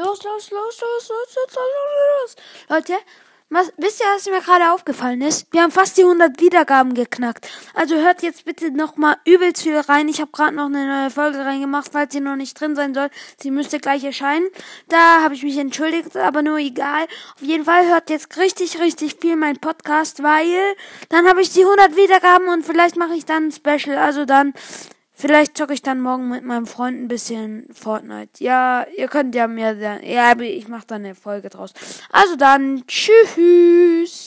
Los, los, los, los, los, los, los, los. Leute, was, wisst ihr, was mir gerade aufgefallen ist? Wir haben fast die 100 Wiedergaben geknackt. Also hört jetzt bitte nochmal übelst viel rein. Ich habe gerade noch eine neue Folge reingemacht, falls sie noch nicht drin sein soll. Sie müsste gleich erscheinen. Da habe ich mich entschuldigt, aber nur egal. Auf jeden Fall hört jetzt richtig, richtig viel mein Podcast, weil dann habe ich die 100 Wiedergaben und vielleicht mache ich dann ein Special. Also dann Vielleicht zocke ich dann morgen mit meinem Freund ein bisschen Fortnite. Ja, ihr könnt ja mir dann. Ja, ich mache dann eine Folge draus. Also dann, tschüss.